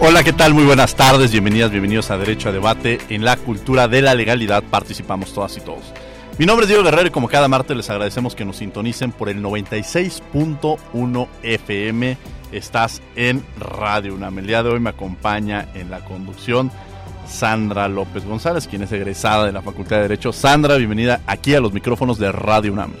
Hola, ¿qué tal? Muy buenas tardes, bienvenidas, bienvenidos a Derecho a Debate. En la cultura de la legalidad participamos todas y todos. Mi nombre es Diego Guerrero y como cada martes les agradecemos que nos sintonicen por el 96.1 FM. Estás en Radio UNAM. El día de hoy me acompaña en la conducción Sandra López González, quien es egresada de la Facultad de Derecho. Sandra, bienvenida aquí a los micrófonos de Radio UNAM.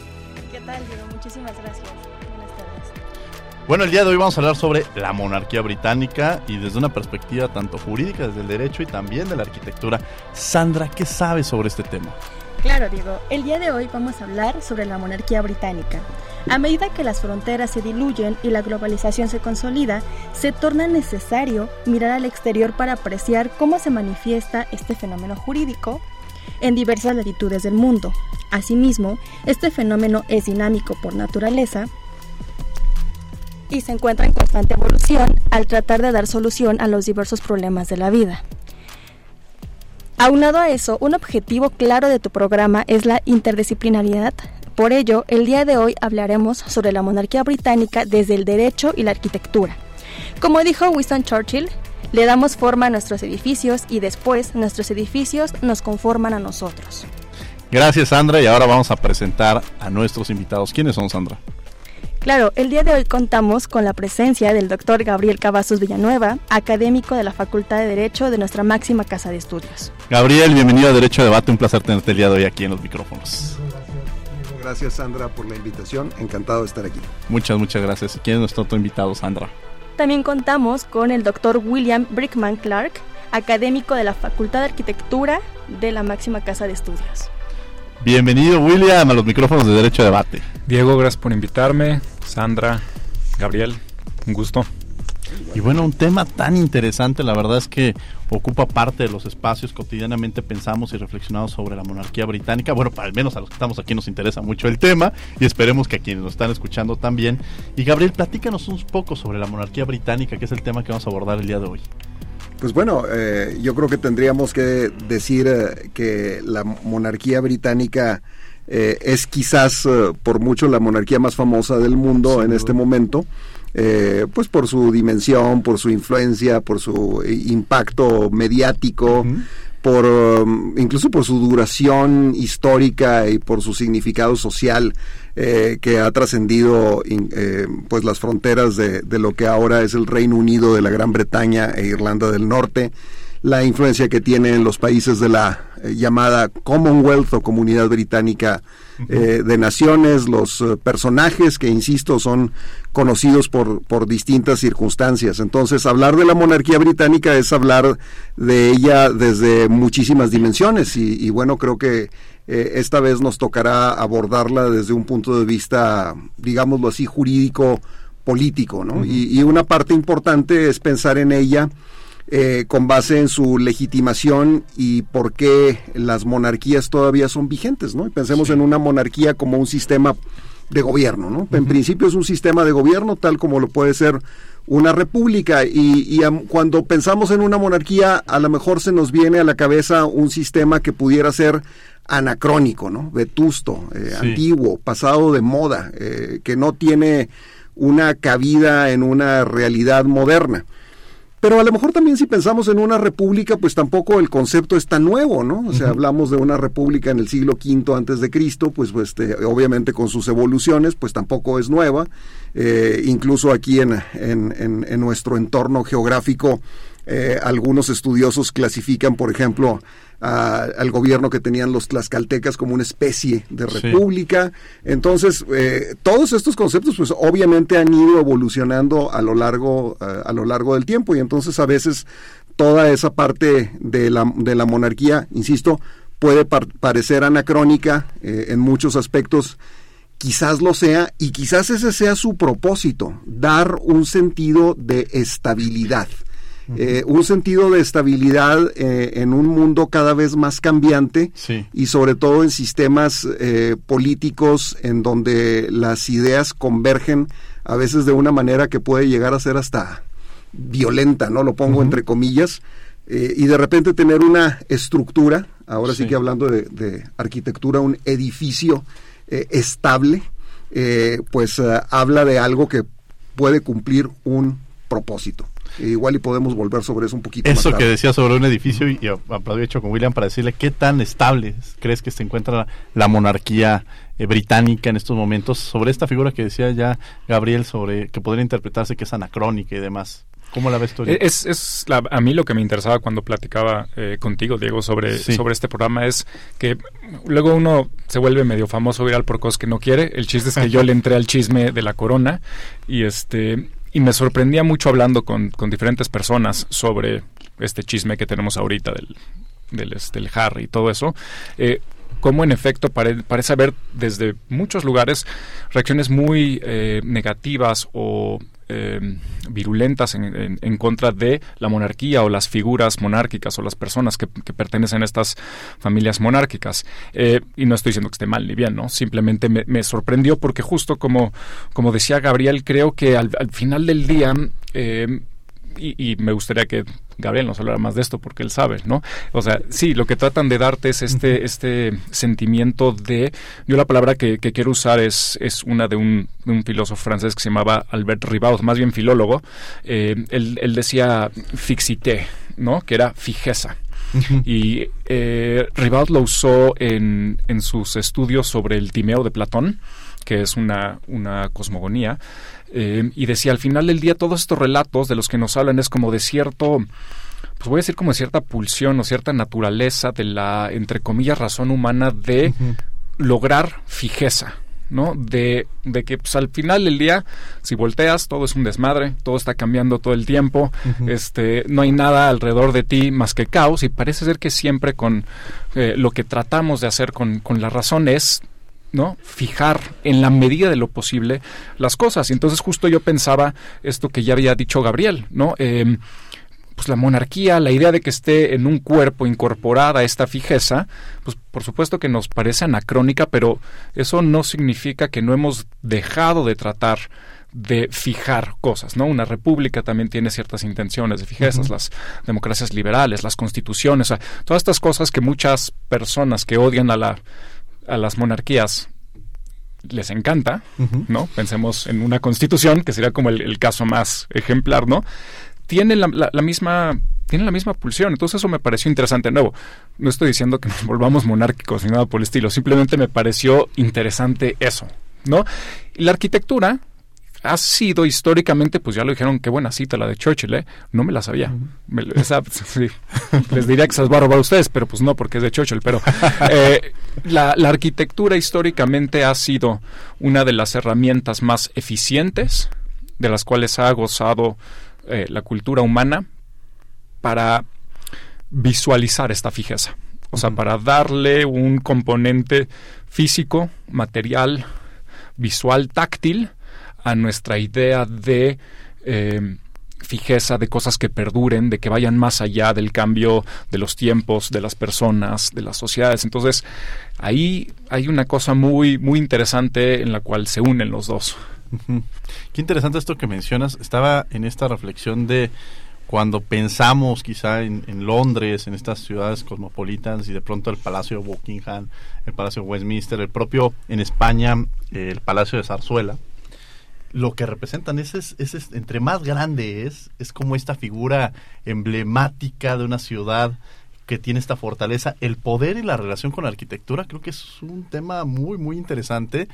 Bueno, el día de hoy vamos a hablar sobre la monarquía británica y desde una perspectiva tanto jurídica, desde el derecho y también de la arquitectura. Sandra, ¿qué sabes sobre este tema? Claro, Diego. El día de hoy vamos a hablar sobre la monarquía británica. A medida que las fronteras se diluyen y la globalización se consolida, se torna necesario mirar al exterior para apreciar cómo se manifiesta este fenómeno jurídico en diversas latitudes del mundo. Asimismo, este fenómeno es dinámico por naturaleza y se encuentra en constante evolución al tratar de dar solución a los diversos problemas de la vida. Aunado a eso, un objetivo claro de tu programa es la interdisciplinaridad. Por ello, el día de hoy hablaremos sobre la monarquía británica desde el derecho y la arquitectura. Como dijo Winston Churchill, le damos forma a nuestros edificios y después nuestros edificios nos conforman a nosotros. Gracias, Sandra, y ahora vamos a presentar a nuestros invitados. ¿Quiénes son, Sandra? Claro, el día de hoy contamos con la presencia del doctor Gabriel Cavazos Villanueva, académico de la Facultad de Derecho de nuestra máxima casa de estudios. Gabriel, bienvenido a Derecho a Debate. Un placer tenerte el día de hoy aquí en los micrófonos. Gracias Sandra por la invitación, encantado de estar aquí. Muchas, muchas gracias. ¿Y quién es nuestro otro invitado, Sandra? También contamos con el doctor William Brickman Clark, académico de la Facultad de Arquitectura de la máxima casa de estudios. Bienvenido, William, a los micrófonos de Derecho a Debate. Diego, gracias por invitarme. Sandra, Gabriel, un gusto. Y bueno, un tema tan interesante, la verdad es que ocupa parte de los espacios. Cotidianamente pensamos y reflexionamos sobre la monarquía británica. Bueno, al menos a los que estamos aquí nos interesa mucho el tema y esperemos que a quienes nos están escuchando también. Y Gabriel, platícanos un poco sobre la monarquía británica, que es el tema que vamos a abordar el día de hoy. Pues bueno, eh, yo creo que tendríamos que decir eh, que la monarquía británica eh, es quizás eh, por mucho la monarquía más famosa del mundo en este momento. Eh, pues por su dimensión, por su influencia, por su eh, impacto mediático, por um, incluso por su duración histórica y por su significado social eh, que ha trascendido eh, pues las fronteras de, de lo que ahora es el Reino Unido de la Gran Bretaña e Irlanda del Norte la influencia que tiene en los países de la eh, llamada Commonwealth o Comunidad Británica eh, de Naciones, los eh, personajes que, insisto, son conocidos por, por distintas circunstancias. Entonces, hablar de la monarquía británica es hablar de ella desde muchísimas dimensiones y, y bueno, creo que esta vez nos tocará abordarla desde un punto de vista, digámoslo así, jurídico político, ¿no? y, y una parte importante es pensar en ella eh, con base en su legitimación y por qué las monarquías todavía son vigentes, ¿no? Y pensemos en una monarquía como un sistema de gobierno, ¿no? En principio es un sistema de gobierno tal como lo puede ser una república y, cuando pensamos en una monarquía a lo mejor se nos viene a la cabeza un sistema que pudiera ser anacrónico, ¿no? Vetusto, eh, Sí. antiguo, pasado de moda, eh, que no tiene una cabida en una realidad moderna. Pero a lo mejor también si pensamos en una república, pues tampoco el concepto es tan nuevo, ¿no? O sea, hablamos de una república en el siglo V antes de Cristo, pues, pues este, obviamente con sus evoluciones, pues tampoco es nueva. Eh, incluso aquí en, en, en, en nuestro entorno geográfico, eh, algunos estudiosos clasifican, por ejemplo, al gobierno que tenían los tlaxcaltecas como una especie de república. Entonces, eh, todos estos conceptos, pues obviamente han ido evolucionando a lo largo, eh, a lo largo del tiempo y entonces a veces toda esa parte de la, de la monarquía, insisto, puede parecer anacrónica eh, en muchos aspectos quizás lo sea y quizás ese sea su propósito, dar un sentido de estabilidad. Eh, un sentido de estabilidad eh, en un mundo cada vez más cambiante y sobre todo en sistemas eh, políticos en donde las ideas convergen a veces de una manera que puede llegar a ser hasta violenta, ¿no? Lo pongo entre comillas, y de repente tener una estructura, ahora sí, que hablando de, arquitectura, un edificio estable, pues habla de algo que puede cumplir un propósito. Eh, igual y podemos volver sobre eso un poquito. Eso que decía sobre un edificio y, aprovecho con William para decirle qué tan estable crees que se encuentra la, monarquía eh, británica en estos momentos sobre esta figura que decía ya Gabriel sobre que podría interpretarse que es anacrónica y demás. ¿Cómo la ves tú? Es, es a mí lo que me interesaba cuando platicaba eh, contigo, Diego, sobre, sobre este programa es que luego uno se vuelve medio famoso viral por cosas que no quiere. El chiste es que yo le entré al chisme de la corona y este y me sorprendía mucho hablando con, diferentes personas sobre este chisme que tenemos ahorita del, del, este, Harry y todo eso. Eh, cómo en efecto parece haber desde muchos lugares reacciones muy eh, negativas o eh, virulentas en, contra de la monarquía o las figuras monárquicas o las personas que, pertenecen a estas familias monárquicas. Eh, y no estoy diciendo que esté mal ni bien, ¿no? Simplemente me, sorprendió porque justo como, como decía Gabriel, creo que al, al final del día y, me gustaría que Gabriel nos hablara más de esto porque él sabe, ¿no? O sea, sí, lo que tratan de darte es este, este sentimiento de, yo la palabra que, quiero usar es, es una de un, filósofo francés que se llamaba Albert Ribaud, más bien filólogo, eh, él, decía fixité, ¿no? Que era fijeza. Y eh, Ribaud lo usó en, en sus estudios sobre el Timeo de Platón, que es una, una cosmogonía, eh, y decía, al final del día, todos estos relatos de los que nos hablan es como de cierto, pues voy a decir como de cierta pulsión o cierta naturaleza de la, entre comillas, razón humana de lograr fijeza. ¿no? De, de que pues, al final del día, si volteas, todo es un desmadre, todo está cambiando todo el tiempo, este, no hay nada alrededor de ti más que caos, y parece ser que siempre con eh, lo que tratamos de hacer con, con la razón es ¿no? Fijar en la medida de lo posible las cosas. Y entonces justo yo pensaba esto que ya había dicho Gabriel, ¿no? Em, pues la monarquía, la idea de que esté en un cuerpo incorporada esta fijeza, pues por supuesto que nos parece anacrónica, pero eso no significa que no hemos dejado de tratar de fijar cosas, ¿no? Una república también tiene ciertas intenciones de fijezas, las democracias liberales, las constituciones, todas estas cosas que muchas personas que odian a la a las monarquías les encanta, ¿no? Pensemos en una constitución, que sería como el, caso más ejemplar, ¿no? Tienen la, misma tienen la misma pulsión. Entonces eso me pareció interesante. De nuevo, no estoy diciendo que nos volvamos monárquicos ni nada por el estilo. Simplemente me pareció interesante eso, ¿no? Y la arquitectura ha sido históricamente, pues ya lo dijeron, qué buena cita la de Churchill, ¿eh? No me la sabía. les diría que se las va a robar a ustedes, pero pues no, porque es de Churchill. Pero eh, la, arquitectura históricamente ha sido una de las herramientas más eficientes de las cuales ha gozado eh, la cultura humana para visualizar esta fijeza. O sea, para darle un componente físico, material, visual, táctil, a nuestra idea de eh, fijeza, de cosas que perduren, de que vayan más allá del cambio de los tiempos, de las personas, de las sociedades. Entonces, ahí hay una cosa muy, muy interesante en la cual se unen los dos. Qué interesante esto que mencionas. Estaba en esta reflexión de cuando pensamos quizá en, Londres, en estas ciudades cosmopolitas y de pronto el Palacio de Buckingham, el Palacio de Westminster, el propio en España, el Palacio de Zarzuela, lo que representan es, es, entre más grande es, es como esta figura emblemática de una ciudad que tiene esta fortaleza, el poder y la relación con la arquitectura, creo que es un tema muy, muy interesante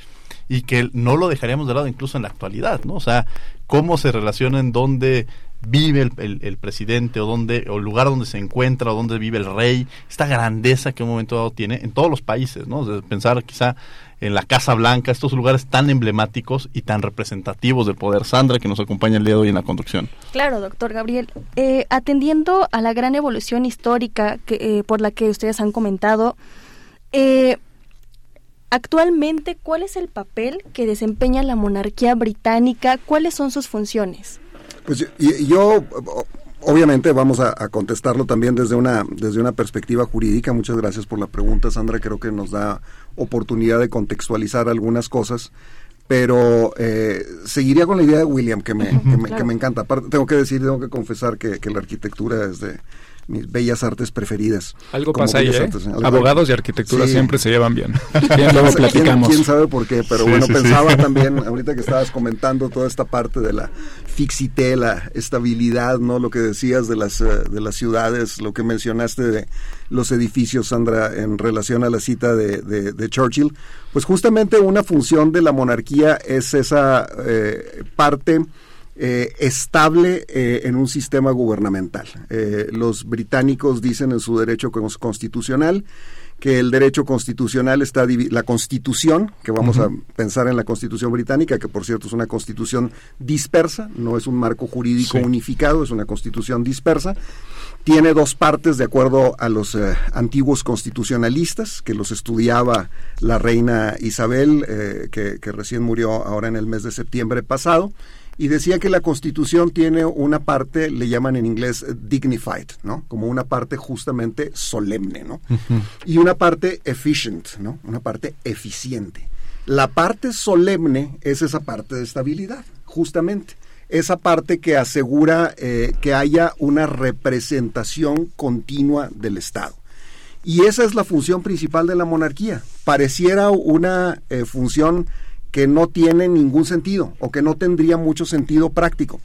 y que no lo dejaríamos de lado incluso en la actualidad, ¿no? O sea, cómo se relacionan, dónde vive el, presidente o donde o el lugar donde se encuentra o donde vive el rey, esta grandeza que un momento dado tiene en todos los países, ¿no? pensar quizá en la Casa Blanca, estos lugares tan emblemáticos y tan representativos del poder. Sandra, que nos acompaña el día de hoy en la conducción. Claro, doctor Gabriel. Eh, atendiendo a la gran evolución histórica que, eh, por la que ustedes han comentado, eh, actualmente, ¿cuál es el papel que desempeña la monarquía británica? ¿Cuáles son sus funciones? Pues yo, obviamente vamos a, contestarlo también desde una desde una perspectiva jurídica. Muchas gracias por la pregunta, Sandra. Creo que nos da oportunidad de contextualizar algunas cosas. Pero eh, seguiría con la idea de William, que me, que me, encanta. Aparte, tengo que decir, tengo que confesar que, que la arquitectura es de, mis bellas artes preferidas. Algo pasa ahí, ¿eh? Abogados y arquitectura siempre se llevan bien. luego platicamos. ¿Quién, sabe por qué? Pero bueno, pensaba también, ahorita que estabas comentando toda esta parte de la fixité, la estabilidad, ¿no? Lo que decías de las, eh, de las ciudades, lo que mencionaste de los edificios, Sandra, en relación a la cita de, de, Churchill, pues justamente una función de la monarquía es esa eh, parte eh, estable eh, en un sistema gubernamental. Eh, los británicos dicen en su derecho constitucional que el derecho constitucional está la constitución, que vamos a pensar en la constitución británica, que por cierto es una constitución dispersa, no es un marco jurídico unificado, es una constitución dispersa. Tiene dos partes de acuerdo a los antiguos constitucionalistas, que los estudiaba la reina Isabel, que, que recién murió ahora en el mes de septiembre pasado y decía que la Constitución tiene una parte, le llaman en inglés eh, dignified, ¿no? Como una parte justamente solemne, ¿no? Y una parte efficient, ¿no? Una parte eficiente. La parte solemne es esa parte de estabilidad, justamente. Esa parte que asegura eh, que haya una representación continua del Estado. Y esa es la función principal de la monarquía. Pareciera una eh, función que no tiene ningún sentido o que no tendría mucho sentido práctico.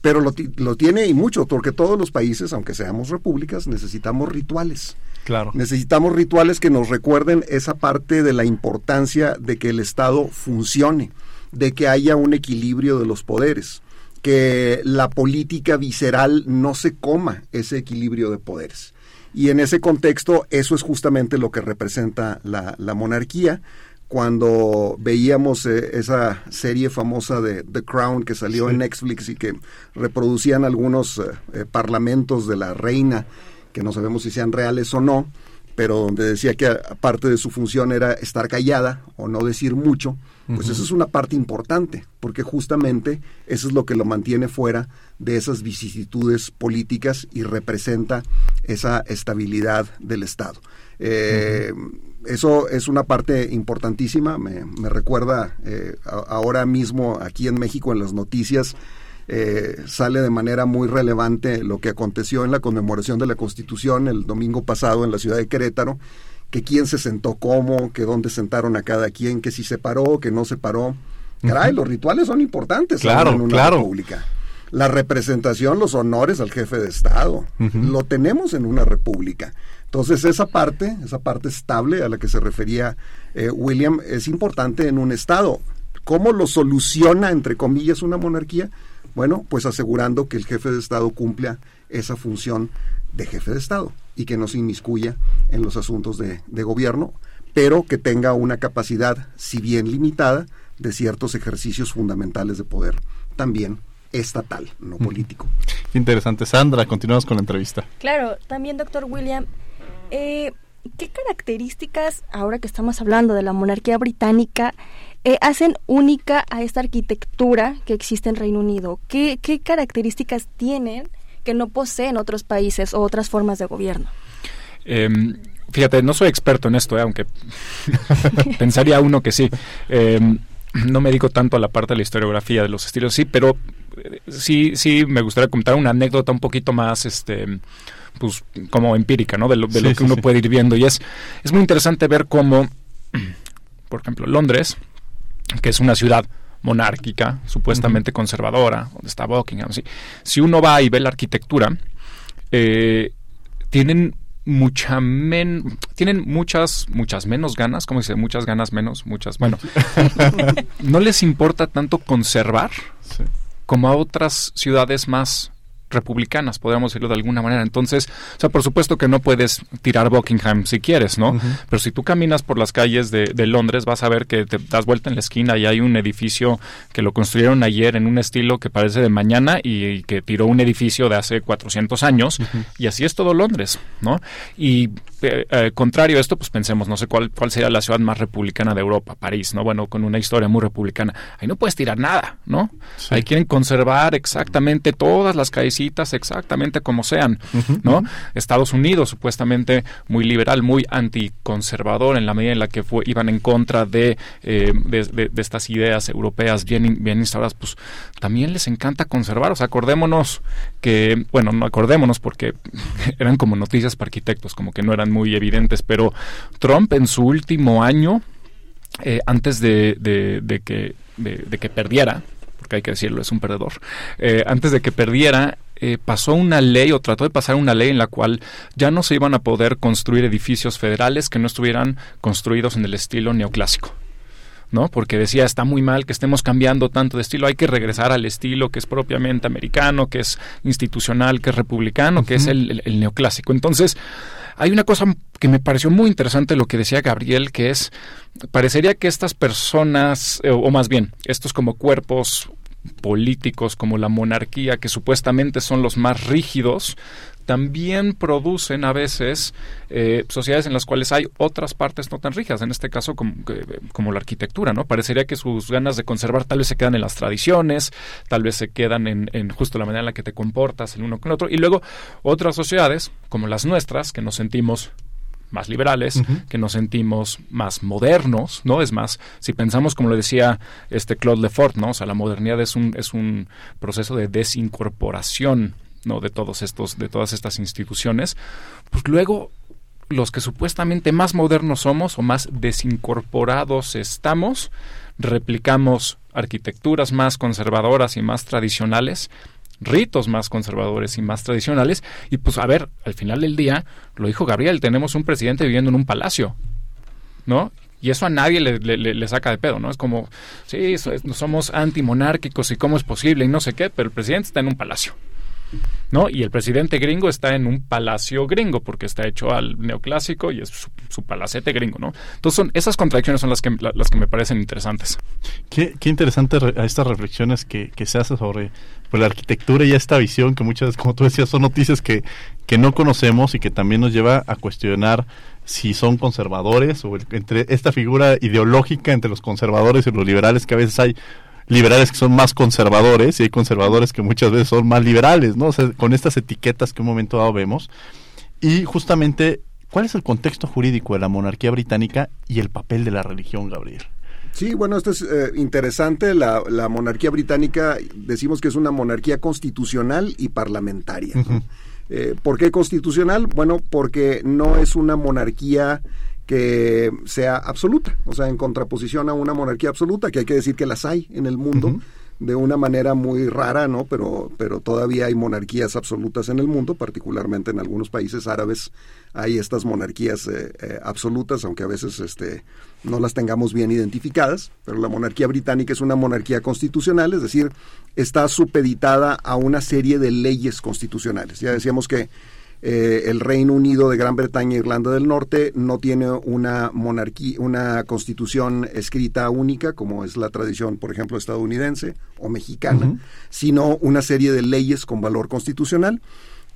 Pero lo, lo, tiene y mucho, porque todos los países, aunque seamos repúblicas, necesitamos rituales. Claro. Necesitamos rituales que nos recuerden esa parte de la importancia de que el Estado funcione, de que haya un equilibrio de los poderes, que la política visceral no se coma ese equilibrio de poderes. Y en ese contexto, eso es justamente lo que representa la, la monarquía cuando veíamos eh, esa serie famosa de The Crown que salió en Netflix y que reproducían algunos eh, eh, parlamentos de la reina, que no sabemos si sean reales o no, pero donde decía que aparte de su función era estar callada o no decir mucho, pues eso es una parte importante, porque justamente eso es lo que lo mantiene fuera de esas vicisitudes políticas y representa esa estabilidad del Estado. Eh, eso es una parte importantísima. Me, recuerda eh, ahora mismo aquí en México en las noticias. Eh, sale de manera muy relevante lo que aconteció en la conmemoración de la Constitución el domingo pasado en la ciudad de Querétaro, que quién se sentó cómo, que dónde sentaron a cada quien, que si se paró, que no se paró. Caray, los rituales son importantes claro, en una claro. república. La representación, los honores al jefe de Estado, lo tenemos en una república. Entonces esa parte, esa parte estable a la que se refería eh, William, es importante en un Estado. ¿Cómo lo soluciona, entre comillas, una monarquía? Bueno, pues asegurando que el jefe de Estado cumpla esa función de jefe de Estado y que no se inmiscuya en los asuntos de, de gobierno, pero que tenga una capacidad, si bien limitada, de ciertos ejercicios fundamentales de poder también estatal, no político. Interesante. Sandra, continuamos con la entrevista. Claro, también, doctor William, eh, ¿Qué características, ahora que estamos hablando de la monarquía británica, eh, hacen única a esta arquitectura que existe en Reino Unido? ¿Qué, características tienen que no poseen otros países o otras formas de gobierno? Em, fíjate, no soy experto en esto, eh, aunque pensaría uno que sí. Em, no me dedico tanto a la parte de la historiografía de los estilos, sí, pero sí, sí me gustaría contar una anécdota un poquito más, este, pues como empírica, ¿no? De lo, que uno puede ir viendo. Y es, es muy interesante ver cómo, por ejemplo, Londres, que es una ciudad monárquica, supuestamente conservadora, donde está Buckingham, ¿sí? si uno va y ve la arquitectura, eh, tienen mucha men tienen muchas muchas menos ganas, como dice, muchas ganas menos, muchas, bueno, no les importa tanto conservar como a otras ciudades más republicanas, podríamos decirlo de alguna manera. Entonces, o sea, por supuesto que no puedes tirar Buckingham si quieres, ¿no? Pero si tú caminas por las calles de, de, Londres, vas a ver que te das vuelta en la esquina y hay un edificio que lo construyeron ayer en un estilo que parece de mañana y, que tiró un edificio de hace 400 años. Y así es todo Londres, ¿no? Y eh, eh, contrario a esto, pues pensemos, no sé cuál, cuál sería la ciudad más republicana de Europa, París, ¿no? Bueno, con una historia muy republicana. Ahí no puedes tirar nada, ¿no? Ahí quieren conservar exactamente todas las exactamente como sean, ¿no? Estados Unidos, supuestamente muy liberal, muy anticonservador en la medida en la que fue, iban en contra de, eh, de, estas ideas europeas bien, bien instauradas, pues también les encanta conservar. O sea, acordémonos que, bueno, no acordémonos porque eran como noticias para arquitectos, como que no eran muy evidentes, pero Trump en su último año, eh, antes de, de, que, de, que perdiera, porque hay que decirlo, es un perdedor, eh, antes de que perdiera, eh, pasó una ley o trató de pasar una ley en la cual ya no se iban a poder construir edificios federales que no estuvieran construidos en el estilo neoclásico. ¿no? Porque decía, está muy mal que estemos cambiando tanto de estilo, hay que regresar al estilo que es propiamente americano, que es institucional, que es republicano, que es el, neoclásico. Entonces, hay una cosa que me pareció muy interesante lo que decía Gabriel, que es, parecería que estas personas, eh, o más bien, estos como cuerpos políticos como la monarquía, que supuestamente son los más rígidos, también producen a veces eh, sociedades en las cuales hay otras partes no tan rígidas, en este caso como, como, la arquitectura, ¿no? Parecería que sus ganas de conservar tal vez se quedan en las tradiciones, tal vez se quedan en, en justo la manera en la que te comportas el uno con el otro, y luego otras sociedades, como las nuestras, que nos sentimos más liberales, que nos sentimos más modernos, ¿no? Es más, si pensamos como lo decía este Claude Lefort, ¿no? O sea, la modernidad es un, es un proceso de desincorporación, ¿no? De todos estos, de todas estas instituciones, pues luego los que supuestamente más modernos somos o más desincorporados estamos, replicamos arquitecturas más conservadoras y más tradicionales ritos más conservadores y más tradicionales. Y pues a ver, al final del día, lo dijo Gabriel, tenemos un presidente viviendo en un palacio, ¿no? Y eso a nadie le, saca de pedo, ¿no? Es como, sí, somos antimonárquicos y cómo es posible y no sé qué, pero el presidente está en un palacio. ¿no? Y el presidente gringo está en un palacio gringo porque está hecho al neoclásico y es su, palacete gringo, ¿no? Entonces son, esas contradicciones son las que, las que me parecen interesantes. Qué, qué interesante estas reflexiones que, que se hace sobre pues, la arquitectura y esta visión que muchas como tú decías, son noticias que, que no conocemos y que también nos lleva a cuestionar si son conservadores o entre esta figura ideológica entre los conservadores y los liberales que a veces hay liberales que son más conservadores y hay conservadores que muchas veces son más liberales, ¿no? O sea, con estas etiquetas que un momento dado vemos. Y justamente, ¿cuál es el contexto jurídico de la monarquía británica y el papel de la religión, Gabriel? Sí, bueno, esto es eh, interesante. La, la, monarquía británica, decimos que es una monarquía constitucional y parlamentaria. Eh, ¿Por qué constitucional? Bueno, porque no es una monarquía que sea absoluta, o sea, en contraposición a una monarquía absoluta, que hay que decir que las hay en el mundo. De una manera muy rara, ¿no? Pero, pero todavía hay monarquías absolutas en el mundo, particularmente en algunos países árabes hay estas monarquías eh, eh, absolutas, aunque a veces este, no las tengamos bien identificadas, pero la monarquía británica es una monarquía constitucional, es decir, está supeditada a una serie de leyes constitucionales. Ya decíamos que eh, el Reino Unido de Gran Bretaña e Irlanda del Norte no tiene una monarquía, una constitución escrita única, como es la tradición, por ejemplo, estadounidense o mexicana, sino una serie de leyes con valor constitucional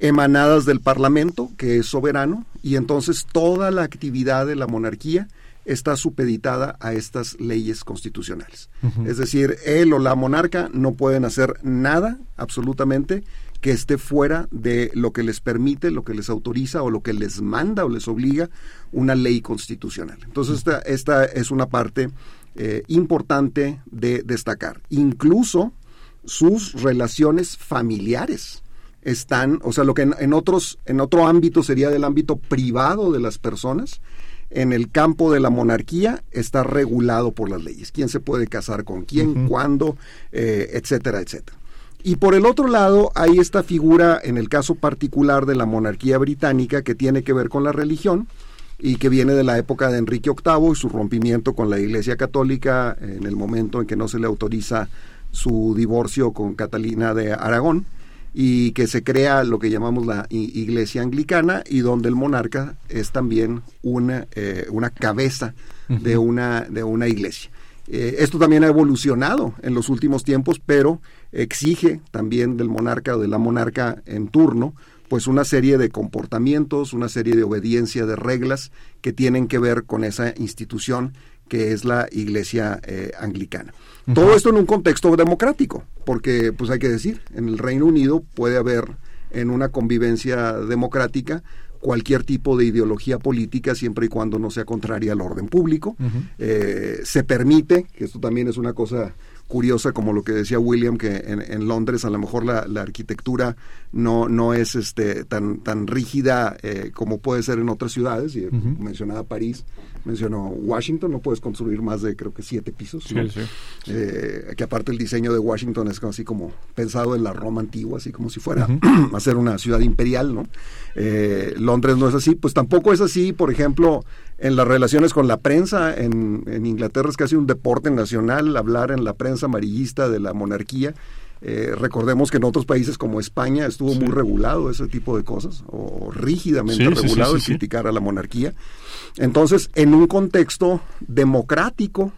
emanadas del Parlamento, que es soberano, y entonces toda la actividad de la monarquía está supeditada a estas leyes constitucionales. Es decir, él o la monarca no pueden hacer nada, absolutamente, que esté fuera de lo que les permite, lo que les autoriza o lo que les manda o les obliga una ley constitucional. Entonces, esta, esta es una parte eh, importante de destacar. Incluso sus relaciones familiares están, o sea, lo que en, otros, en otro ámbito sería del ámbito privado de las personas, en el campo de la monarquía está regulado por las leyes. ¿Quién se puede casar con quién, cuándo, eh, etcétera, etcétera? Y por el otro lado, hay esta figura, en el caso particular de la monarquía británica, que tiene que ver con la religión y que viene de la época de Enrique VIII y su rompimiento con la Iglesia Católica en el momento en que no se le autoriza su divorcio con Catalina de Aragón. y que se crea lo que llamamos la iglesia anglicana y donde el monarca es también una, eh, una cabeza de, una, de una iglesia. Eh, esto también ha evolucionado en los últimos tiempos, pero exige también del monarca o de la monarca en turno pues una serie de comportamientos, una serie de obediencia de reglas que tienen que ver con esa institución que es la Iglesia eh, Anglicana. Todo esto en un contexto democrático, porque pues hay que decir, en el Reino Unido puede haber en una convivencia democrática cualquier tipo de ideología política siempre y cuando no sea contraria al orden público. Eh, se permite, que esto también es una cosa curiosa como lo que decía William que en, Londres a lo mejor la, arquitectura no no es este tan tan rígida eh, como puede ser en otras ciudades y mencionaba París mencionó Washington, no puedes construir más de creo que siete pisos. Eh, que aparte el diseño de Washington es así como pensado en la Roma antigua, así como si fuera a ser una ciudad imperial, ¿no? Eh, Londres no es así, pues tampoco es así, por ejemplo, en las relaciones con la prensa, en, en Inglaterra es casi un deporte nacional hablar en la prensa amarillista de la monarquía. Eh, recordemos que en otros países como España estuvo muy regulado ese tipo de cosas, o rígidamente regulado el criticar a la monarquía. Entonces, en un contexto democrático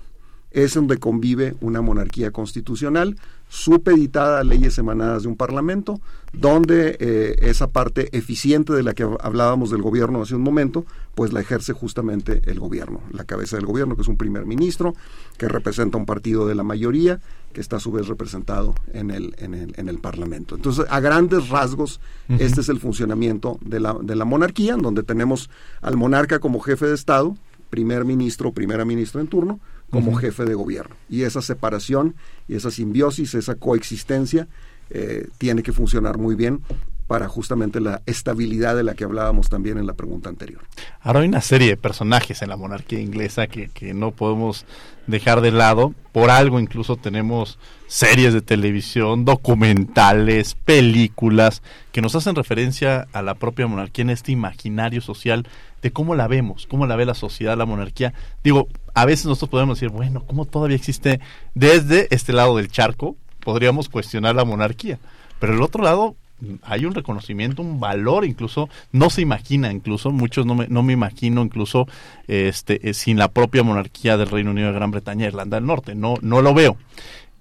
es donde convive una monarquía constitucional supeditada a leyes emanadas de un parlamento, donde eh, esa parte eficiente de la que hablábamos del gobierno hace un momento, pues la ejerce justamente el gobierno, la cabeza del gobierno, que es un primer ministro, que representa un partido de la mayoría, que está a su vez representado en el, en el, en el parlamento. Entonces, a grandes rasgos, este es el funcionamiento de la, de la monarquía, en donde tenemos al monarca como jefe de Estado, primer ministro primera ministra en turno, como jefe de gobierno. Y esa separación y esa simbiosis, esa coexistencia, eh, tiene que funcionar muy bien para justamente la estabilidad de la que hablábamos también en la pregunta anterior. Ahora hay una serie de personajes en la monarquía inglesa que, que no podemos dejar de lado. Por algo incluso tenemos series de televisión, documentales, películas que nos hacen referencia a la propia monarquía en este imaginario social de cómo la vemos, cómo la ve la sociedad, la monarquía. Digo, a veces nosotros podemos decir, bueno, ¿cómo todavía existe desde este lado del charco? Podríamos cuestionar la monarquía. Pero el otro lado, hay un reconocimiento, un valor, incluso no se imagina, incluso muchos no me, no me imagino, incluso este, eh, sin la propia monarquía del Reino Unido de Gran Bretaña, Irlanda del Norte, no, no lo veo.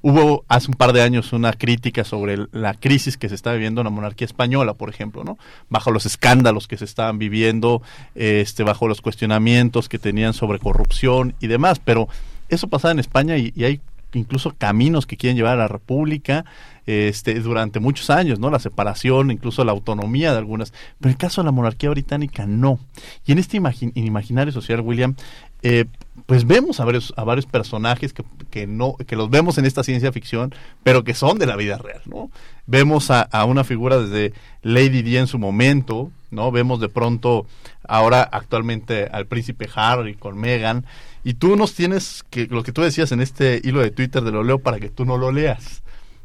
Hubo hace un par de años una crítica sobre la crisis que se está viviendo en la monarquía española, por ejemplo, ¿no? Bajo los escándalos que se estaban viviendo, este, bajo los cuestionamientos que tenían sobre corrupción y demás, pero eso pasaba en España y, y hay incluso caminos que quieren llevar a la República este, durante muchos años, ¿no? La separación, incluso la autonomía de algunas. Pero en el caso de la monarquía británica, no. Y en este imaginario social, William, eh, pues vemos a varios, a varios personajes que, no, que los vemos en esta ciencia ficción, pero que son de la vida real, ¿no? Vemos a, a una figura desde Lady Di en su momento, ¿no? Vemos de pronto ahora actualmente al príncipe Harry con Meghan, y tú nos tienes que, lo que tú decías en este hilo de Twitter de lo leo para que tú no lo leas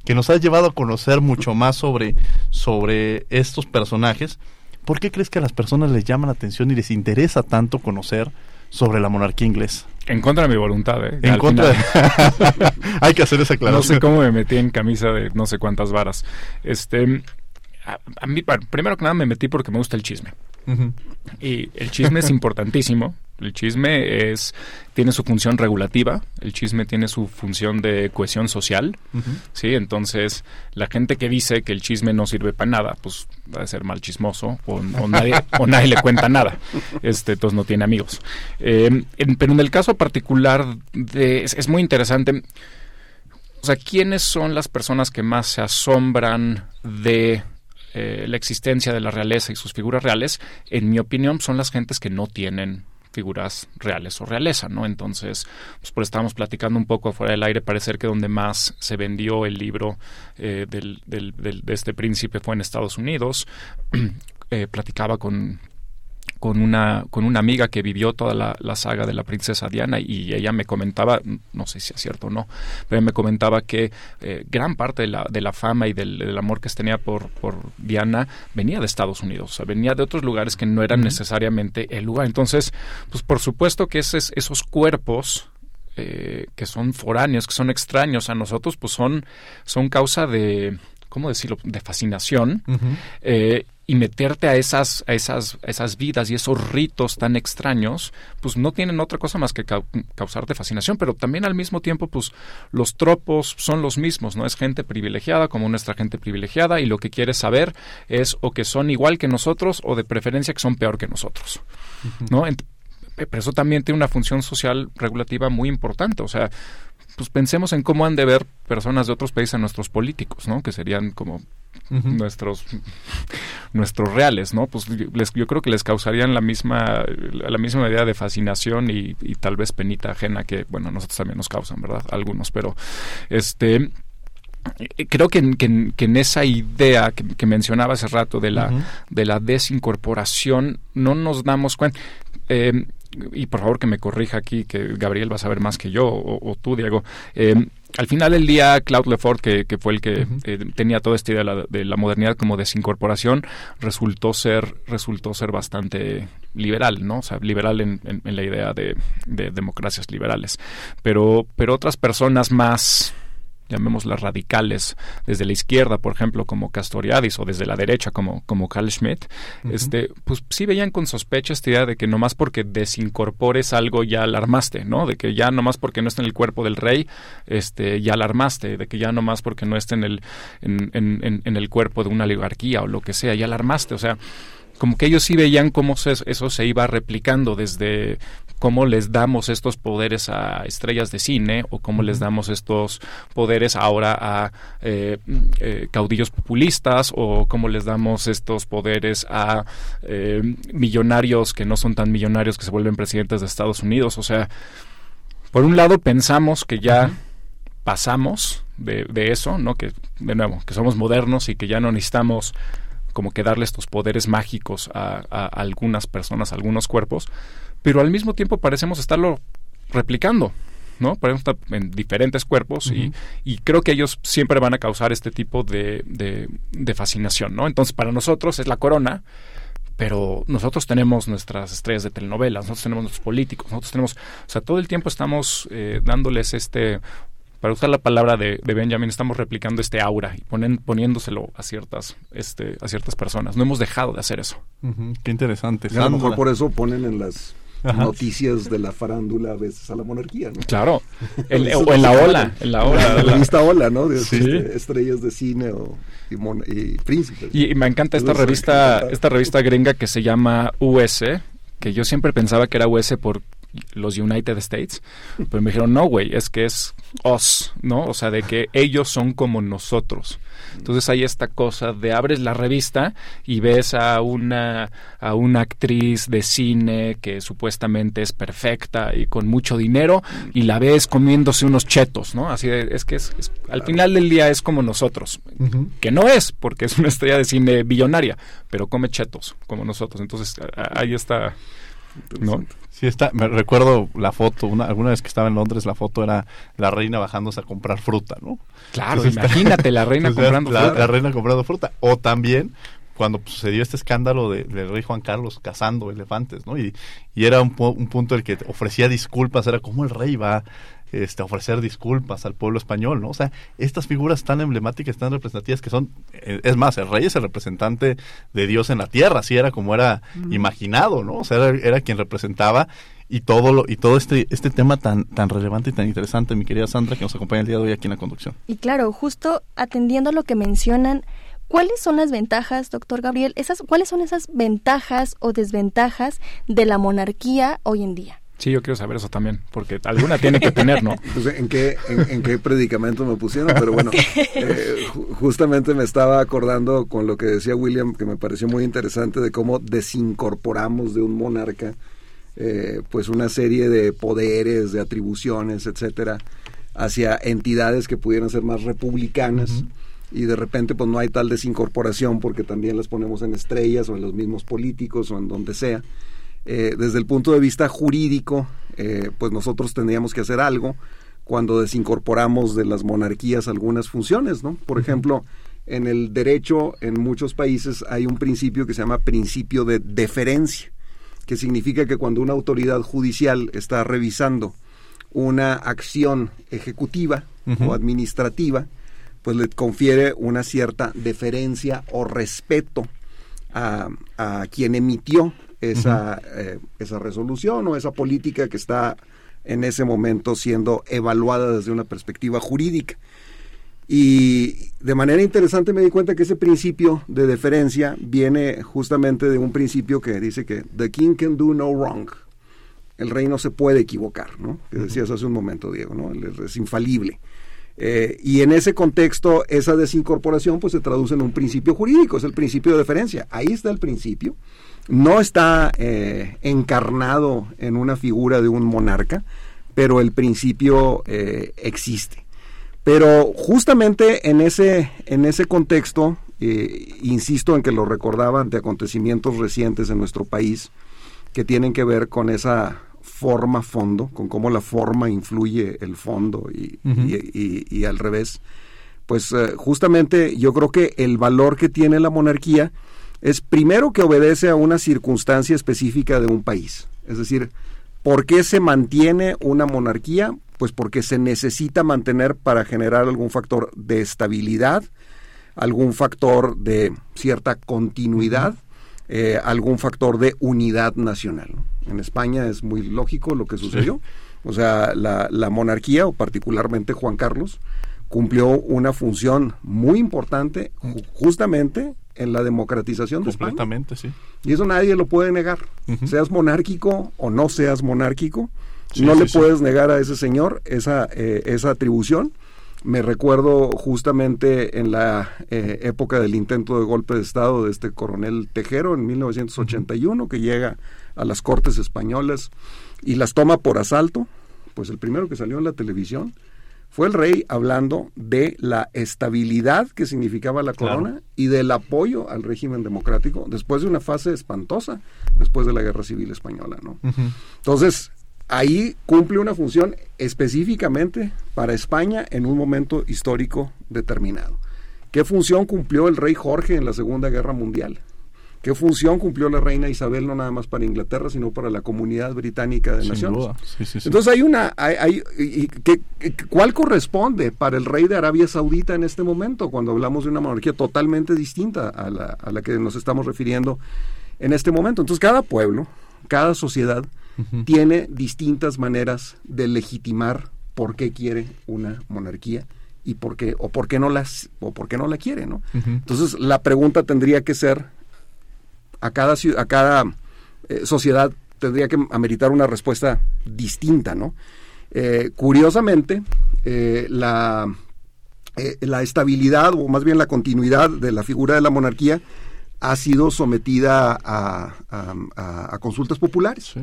que nos has llevado a conocer mucho más sobre, sobre estos personajes. ¿Por qué crees que a las personas les llama la atención y les interesa tanto conocer sobre la monarquía inglesa? En contra de mi voluntad, ¿eh? En contra de... Hay que hacer esa aclaración. No sé cómo me metí en camisa de no sé cuántas varas. Este, a, mí, primero que nada me metí porque me gusta el chisme. Y el chisme es importantísimo. El chisme es tiene su función regulativa, el chisme tiene su función de cohesión social, sí. Entonces la gente que dice que el chisme no sirve para nada, pues va a ser mal chismoso o, nadie, o nadie le cuenta nada. Este, entonces no tiene amigos. Eh, pero en el caso particular de, es, muy interesante. O sea, ¿quiénes son las personas que más se asombran de eh, la existencia de la realeza y sus figuras reales, en mi opinión, son las gentes que no tienen figuras reales o realeza, ¿no? Entonces, pues por estábamos platicando un poco afuera del aire, parece que donde más se vendió el libro eh, del, de este príncipe fue en Estados Unidos. Eh, platicaba con, con una, con una amiga que vivió toda la, saga de la princesa Diana y ella me comentaba, no sé si es cierto o no, pero me comentaba que eh, gran parte de la, de la fama y del, amor que se tenía por, por Diana venía de Estados Unidos, o sea, venía de otros lugares que no eran necesariamente el lugar. Entonces, pues por supuesto que esos, esos cuerpos eh, que son foráneos, que son extraños a nosotros, pues son, son causa de ¿cómo decirlo?, de fascinación. eh, y meterte a esas, a esas, a esas vidas y esos ritos tan extraños, pues no tienen otra cosa más que causarte fascinación, pero también al mismo tiempo, pues los tropos son los mismos, ¿no? Es gente privilegiada como nuestra gente privilegiada y lo que quieres saber es o que son igual que nosotros o de preferencia que son peor que nosotros, ¿no? pero eso también tiene una función social regulativa muy importante, o sea, pues pensemos en cómo han de ver personas de otros países a nuestros políticos, ¿no? Que serían como nuestros nuestros reales, ¿no? Pues les, yo creo que les causarían la misma la misma idea de fascinación y, tal vez penita ajena que bueno nosotros también nos causan, ¿verdad? Algunos, pero este creo que, que, que, en esa idea que, mencionaba hace rato de la, de la desincorporación no nos damos cuenta. Eh, y por favor que me corrija aquí, que Gabriel va a saber más que yo, o, tú, Diego. Eh, al final del día, Claude Lefort, que, que fue el que eh, tenía toda esta idea de la, modernidad como desincorporación, resultó ser, resultó ser bastante liberal, ¿no? O sea, liberal en, en, la idea de, de, democracias liberales. Pero, pero otras personas más llamémoslas radicales, desde la izquierda, por ejemplo, como Castoriadis, o desde la derecha, como, como Carl Schmitt, este, pues sí veían con sospecha esta idea de que nomás porque desincorpores algo ya alarmaste, ¿no? De que ya nomás porque no está en el cuerpo del rey, este, ya alarmaste, de que ya nomás porque no esté en el, en, en, en el cuerpo de una oligarquía o lo que sea, ya alarmaste, o sea, como que ellos sí veían cómo eso se iba replicando desde cómo les damos estos poderes a estrellas de cine o cómo les damos estos poderes ahora a eh, eh, caudillos populistas o cómo les damos estos poderes a eh, millonarios que no son tan millonarios que se vuelven presidentes de Estados Unidos. O sea, por un lado pensamos que ya pasamos de, de eso, ¿no? Que, de nuevo, que somos modernos y que ya no necesitamos como que darle estos poderes mágicos a, algunas personas, a algunos cuerpos, pero al mismo tiempo parecemos estarlo replicando. ¿no? Parecemos estar en diferentes cuerpos y, y, creo que ellos siempre van a causar este tipo de, de, fascinación, ¿no? Entonces, para nosotros es la corona, pero nosotros tenemos nuestras estrellas de telenovelas, nosotros tenemos nuestros políticos, nosotros tenemos, o sea, todo el tiempo estamos eh, dándoles este para usar la palabra de, Benjamin, estamos replicando este aura y ponen, poniéndoselo a ciertas, este, a ciertas personas. No hemos dejado de hacer eso. Qué interesante. a lo mejor por eso ponen en las noticias de la farándula a veces a la monarquía, ¿no? Claro. o en la ola, en la ola. La, revista Ola, ¿no? De, este, estrellas de cine o, y, príncipes. Y, me encanta esta revista, esta revista gringa que se llama US, que yo siempre pensaba que era US por los United States, pero me dijeron, no, güey, es que es us, ¿no? O sea, de que ellos son como nosotros. Entonces hay esta cosa de abres la revista y ves a una, a una actriz de cine que supuestamente es perfecta y con mucho dinero y la ves comiéndose unos chetos, ¿no? Así de, es que es, al final del día es como nosotros, que no es porque es una estrella de cine billonaria, pero come chetos como nosotros. Entonces ahí está, ¿no? Sí, está, me recuerdo la foto, una, alguna vez que estaba en Londres, la foto era la reina bajándose a comprar fruta, ¿no? Claro, imagínate la reina comprando fruta. La reina comprando fruta. O también cuando sucedió este escándalo de, del rey Juan Carlos cazando elefantes, ¿no? Y, y era un, un punto el que ofrecía disculpas, era como el rey va este, ofrecer disculpas al pueblo español, ¿no? O sea, estas figuras tan emblemáticas, tan representativas que son, eh, es más, el rey es el representante de Dios en la tierra, así era como era imaginado, ¿no? O sea, era, quien representaba y todo lo, y todo este este tema tan tan relevante y tan interesante, mi querida Sandra, que nos acompaña el día de hoy aquí en la conducción. Y claro, justo atendiendo a lo que mencionan, ¿cuáles son las ventajas, doctor Gabriel? Esas, ¿cuáles son esas ventajas o desventajas de la monarquía hoy en día? Sí, yo quiero saber eso también, porque alguna tiene que tener, ¿no? Pues, ¿en, qué, en, qué predicamento me pusieron? Pero bueno, eh, justamente me estaba acordando con lo que decía William, que me pareció muy interesante, de cómo desincorporamos de un monarca eh, pues una serie de poderes, de atribuciones, etcétera, hacia entidades que pudieran ser más republicanas. Y de repente pues no hay tal desincorporación porque también las ponemos en estrellas o en los mismos políticos o en donde sea. Eh, desde el punto de vista jurídico, eh, pues nosotros tendríamos que hacer algo cuando desincorporamos de las monarquías algunas funciones, ¿no? Por ejemplo, en el derecho en muchos países hay un principio que se llama principio de deferencia, que significa que cuando una autoridad judicial está revisando una acción ejecutiva o administrativa, pues le confiere una cierta deferencia o respeto a, quien emitió esa, eh, esa resolución o esa política que está en ese momento siendo evaluada desde una perspectiva jurídica. Y de manera interesante me di cuenta que ese principio de deferencia viene justamente de un principio que dice que the king can do no wrong. El rey no se puede equivocar, ¿no? Que decías hace un momento, Diego, ¿no? Es infalible. Eh, y en ese contexto, esa desincorporación pues se traduce en un principio jurídico, es el principio de deferencia. Ahí está el principio. No está eh, encarnado en una figura de un monarca, pero el principio eh, existe. Pero justamente en ese, en ese contexto, insisto en que lo recordaba ante acontecimientos recientes en nuestro país que tienen que ver con esa forma-fondo, con cómo la forma influye el fondo y, y, al revés, pues eh, justamente yo creo que el valor que tiene la monarquía es primero que obedece a una circunstancia específica de un país. Es decir, ¿por qué se mantiene una monarquía? Pues porque se necesita mantener para generar algún factor de estabilidad, algún factor de cierta continuidad, eh, algún factor de unidad nacional. En España es muy lógico lo que sucedió. O sea, la, la monarquía, o particularmente Juan Carlos, cumplió una función muy importante justamente en la democratización de España. sí. Y eso nadie lo puede negar. Seas monárquico o no seas monárquico, no le puedes negar a ese señor esa, eh, esa atribución. Me recuerdo justamente en la eh, época del intento de golpe de Estado de este coronel Tejero en 1981, que llega a las Cortes Españolas y las toma por asalto, pues el primero que salió en la televisión fue el rey hablando de la estabilidad que significaba la corona y del apoyo al régimen democrático después de una fase espantosa, después de la Guerra Civil Española, ¿no? Entonces, ahí cumple una función específicamente para España en un momento histórico determinado. ¿Qué función cumplió el rey Jorge en la Segunda Guerra Mundial? ¿Qué función cumplió la reina Isabel no nada más para Inglaterra, sino para la comunidad británica de naciones? Entonces hay una, hay, ¿cuál corresponde para el rey de Arabia Saudita en este momento, cuando hablamos de una monarquía totalmente distinta a la, a la que nos estamos refiriendo en este momento? Entonces cada pueblo, cada sociedad tiene distintas maneras de legitimar por qué quiere una monarquía y por qué o por qué no las o por qué no la quiere, ¿no? Entonces la pregunta tendría que ser a cada, a cada eh, sociedad tendría que ameritar una respuesta distinta, ¿no? Eh, curiosamente, eh, la, la estabilidad, o más bien la continuidad de la figura de la monarquía, ha sido sometida a, consultas populares.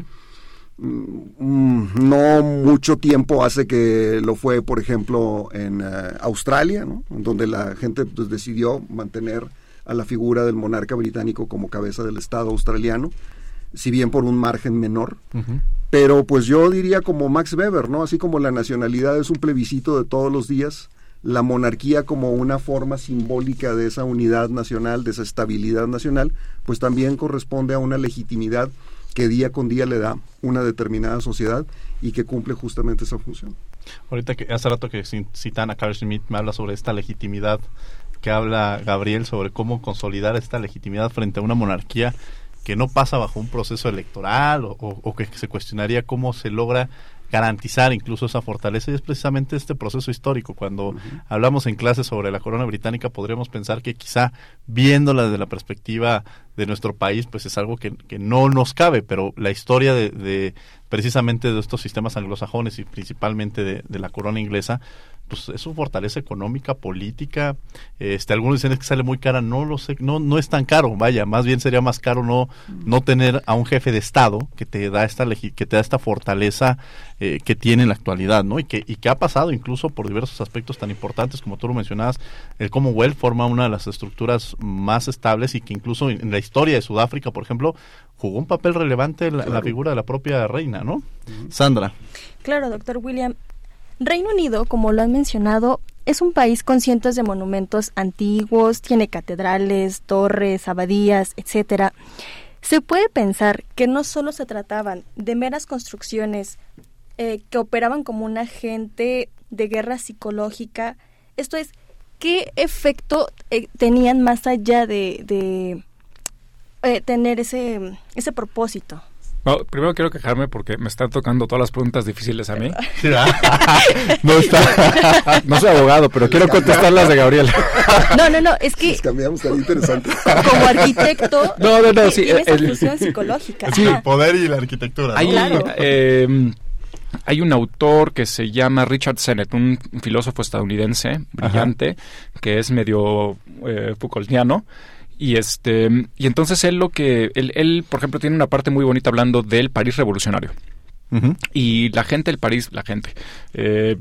Mm, no mucho tiempo hace que lo fue, por ejemplo, en Australia, ¿no? donde la gente pues, decidió mantener a la figura del monarca británico como cabeza del Estado australiano, si bien por un margen menor. Pero pues yo diría como Max Weber, ¿no? Así como la nacionalidad es un plebiscito de todos los días, la monarquía como una forma simbólica de esa unidad nacional, de esa estabilidad nacional, pues también corresponde a una legitimidad que día con día le da una determinada sociedad y que cumple justamente esa función. Ahorita que hace rato que citan a Carl Schmitt me habla sobre esta legitimidad que habla Gabriel sobre cómo consolidar esta legitimidad frente a una monarquía que no pasa bajo un proceso electoral o, que se cuestionaría cómo se logra garantizar incluso esa fortaleza. Y es precisamente este proceso histórico. Cuando hablamos en clase sobre la corona británica podríamos pensar que quizá viéndola desde la perspectiva de nuestro país pues es algo que, no nos cabe, pero la historia de, precisamente de estos sistemas anglosajones y principalmente de la corona inglesa pues es una fortaleza económica, política. Este, algunos dicen que sale muy cara, no lo sé, no, no es tan caro, vaya, más bien sería más caro no, no tener a un jefe de Estado que te da esta que te da esta fortaleza eh, que tiene en la actualidad, ¿no? Y que, y que ha pasado incluso por diversos aspectos tan importantes como tú lo mencionabas, el Commonwealth forma una de las estructuras más estables y que incluso en la historia de Sudáfrica, por ejemplo, jugó un papel relevante la, la figura de la propia reina, ¿no? Sandra. Claro, doctor William. Reino Unido, como lo han mencionado, es un país con cientos de monumentos antiguos, tiene catedrales, torres, abadías, etc. Se puede pensar que no solo se trataban de meras construcciones eh, que operaban como un agente de guerra psicológica, esto es, ¿qué efecto eh, tenían más allá de, eh, tener ese, ese propósito? Primero quiero quejarme porque me están tocando todas las preguntas difíciles a mí. no está. No soy abogado, pero quiero contestar las de Gabriel. No, no, no, es que. cambiamos, interesante. Como arquitecto. No, no, no, sí. El, psicológica. Sí, el poder y la arquitectura. Hay, em, hay un autor que se llama Richard Sennett, un filósofo estadounidense brillante, que es medio eh, Foucaultiano y este y entonces él lo que él, él, por ejemplo tiene una parte muy bonita hablando del París revolucionario. Y la gente del París, la gente, eh,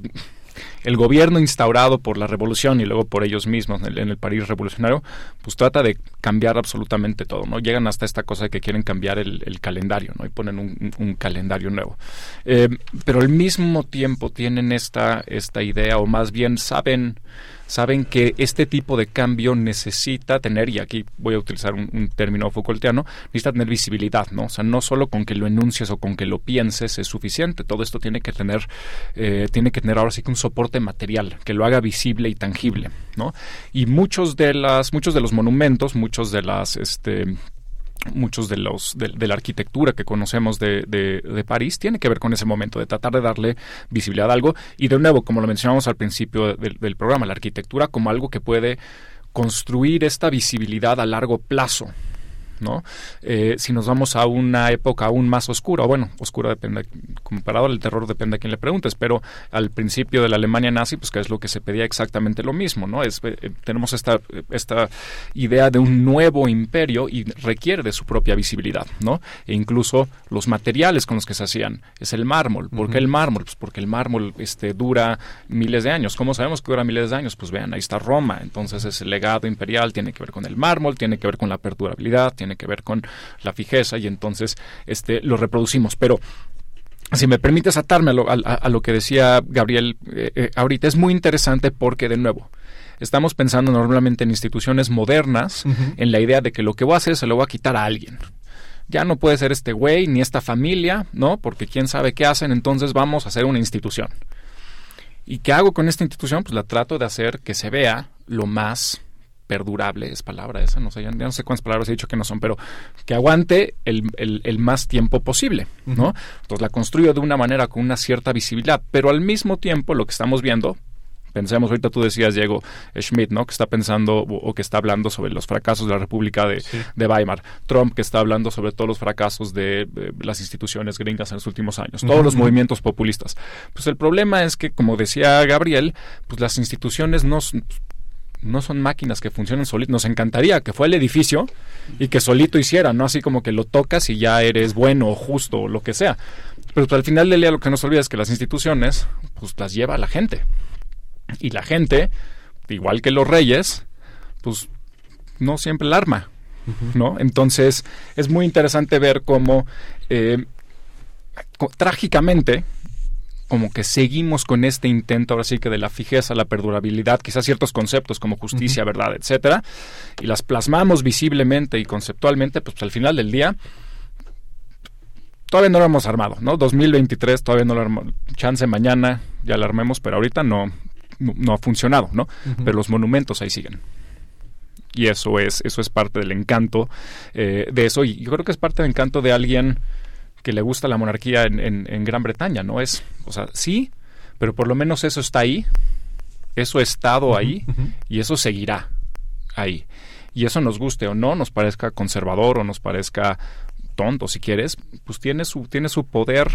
el gobierno instaurado por la revolución y luego por ellos mismos en el, París revolucionario, pues trata de cambiar absolutamente todo, ¿no? Llegan hasta esta cosa de que quieren cambiar el, calendario, ¿no? Y ponen un, calendario nuevo. Eh, pero al mismo tiempo tienen esta, esta idea, o más bien saben saben que este tipo de cambio necesita tener, y aquí voy a utilizar un, término Foucaultiano, necesita tener visibilidad, ¿no? O sea, no solo con que lo enuncies o con que lo pienses es suficiente, todo esto tiene que tener, eh, tiene que tener ahora sí que un soporte material, que lo haga visible y tangible, ¿no? Y muchos de las, muchos de los monumentos, muchos de las, este, muchos de los de, la arquitectura que conocemos de, de, París tiene que ver con ese momento de tratar de darle visibilidad a algo. Y de nuevo como lo mencionamos al principio del programa la arquitectura como algo que puede construir esta visibilidad a largo plazo ¿no? Eh, si nos vamos a una época aún más oscura, bueno, oscura depende, comparado al terror depende a quién le preguntes, pero al principio de la Alemania nazi, pues que es lo que se pedía exactamente lo mismo, ¿no? Es, eh, tenemos esta, esta idea de un nuevo imperio y requiere de su propia visibilidad, ¿no? E incluso los materiales con los que se hacían es el mármol. ¿Por qué el mármol? Pues porque el mármol este, dura miles de años. ¿Cómo sabemos que dura miles de años? Pues vean, ahí está Roma, entonces ese legado imperial tiene que ver con el mármol, tiene que ver con la perdurabilidad, tiene que ver con la fijeza y entonces este, lo reproducimos. Pero si me permites atarme a lo, que decía Gabriel eh, eh, ahorita, es muy interesante porque, de nuevo, estamos pensando normalmente en instituciones modernas, en la idea de que lo que voy a hacer se lo voy a quitar a alguien. Ya no puede ser este güey ni esta familia, ¿no? Porque quién sabe qué hacen, entonces vamos a hacer una institución. ¿Y qué hago con esta institución? Pues la trato de hacer que se vea lo más perdurable, es palabra esa, no sé, ya, no sé cuántas palabras he dicho que no son, pero que aguante el, el, más tiempo posible, ¿no? Entonces la construyo de una manera con una cierta visibilidad, pero al mismo tiempo lo que estamos viendo, pensemos, ahorita tú decías, Diego Schmidt, ¿no? Que está pensando o, que está hablando sobre los fracasos de la República de, Weimar. Trump, que está hablando sobre todos los fracasos de, las instituciones gringas en los últimos años. Todos los movimientos populistas. Pues el problema es que, como decía Gabriel, pues las instituciones no no son máquinas que funcionen solitas. Nos encantaría que fuera el edificio y que solito hiciera, no así como que lo tocas y ya eres bueno o justo o lo que sea. Pero pues, al final del día lo que no se olvida es que las instituciones, pues las lleva la gente. Y la gente, igual que los reyes, pues no siempre la arma. ¿No? Entonces es muy interesante ver cómo eh, trágicamente como que seguimos con este intento ahora sí que de la fijeza, la perdurabilidad, quizás ciertos conceptos como justicia, verdad, etcétera, y las plasmamos visiblemente y conceptualmente, pues, al final del día todavía no lo hemos armado, ¿no? 2023 todavía no lo armamos, chance mañana ya lo armemos, pero ahorita no no, ha funcionado, ¿no? Pero los monumentos ahí siguen y eso es eso es parte del encanto eh, de eso y yo creo que es parte del encanto de alguien que le gusta la monarquía en, Gran Bretaña, ¿no? Es, o sea, sí, pero por lo menos eso está ahí, eso ha estado ahí y eso seguirá ahí. Y eso nos guste o no, nos parezca conservador o nos parezca tonto, si quieres, pues tiene su, tiene su poder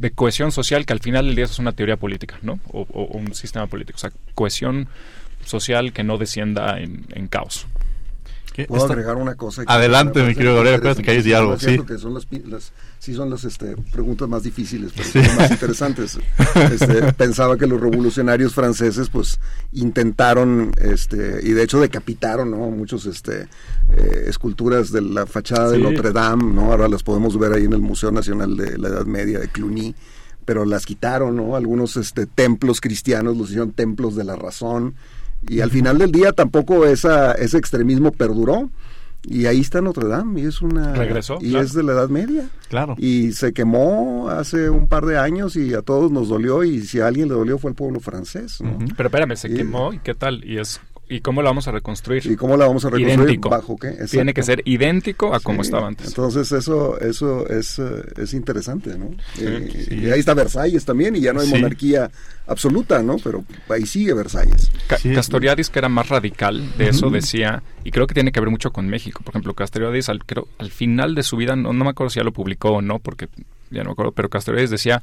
de cohesión social que al final del día es una teoría política, ¿no? O, un sistema político. O sea, cohesión social que no descienda en caos. Puedo agregar una cosa. Adelante, mi querido Gabriel, acuérdate que hay diálogo. Sí. Que son las, sí son las este, preguntas más difíciles, pero son más interesantes. Este, pensaba que los revolucionarios franceses pues intentaron, este, y de hecho decapitaron, ¿no? Muchos este, eh, esculturas de la fachada de Notre Dame, ¿no? Ahora las podemos ver ahí en el Museo Nacional de la Edad Media de Cluny pero las quitaron, ¿no? Algunos este, templos cristianos los hicieron templos de la razón y al final del día tampoco esa, ese extremismo perduró. Y ahí está Notre Dame y es una regresó y es de la Edad Media. Claro. Y se quemó hace un par de años y a todos nos dolió y si a alguien le dolió fue el pueblo francés. ¿no? Pero espérame, se Y- quemó y qué tal y es y cómo lo vamos a reconstruir. ¿Y cómo la vamos a reconstruir? Idéntico. ¿Bajo qué? Tiene que ser idéntico a como Sí, estaba antes. Entonces eso eso es, eh, es interesante, ¿no? Eh, sí. Y ahí está Versalles también y ya no hay Sí. monarquía absoluta, ¿no? Pero ahí sigue Versalles. Ca- Sí, Castoriadis, que era más radical de eso, decía, y creo que tiene que ver mucho con México. Por ejemplo, Castoriadis, al, creo, al final de su vida, no, no me acuerdo si ya lo publicó o no, porque ya no me acuerdo, pero Castoriadis decía,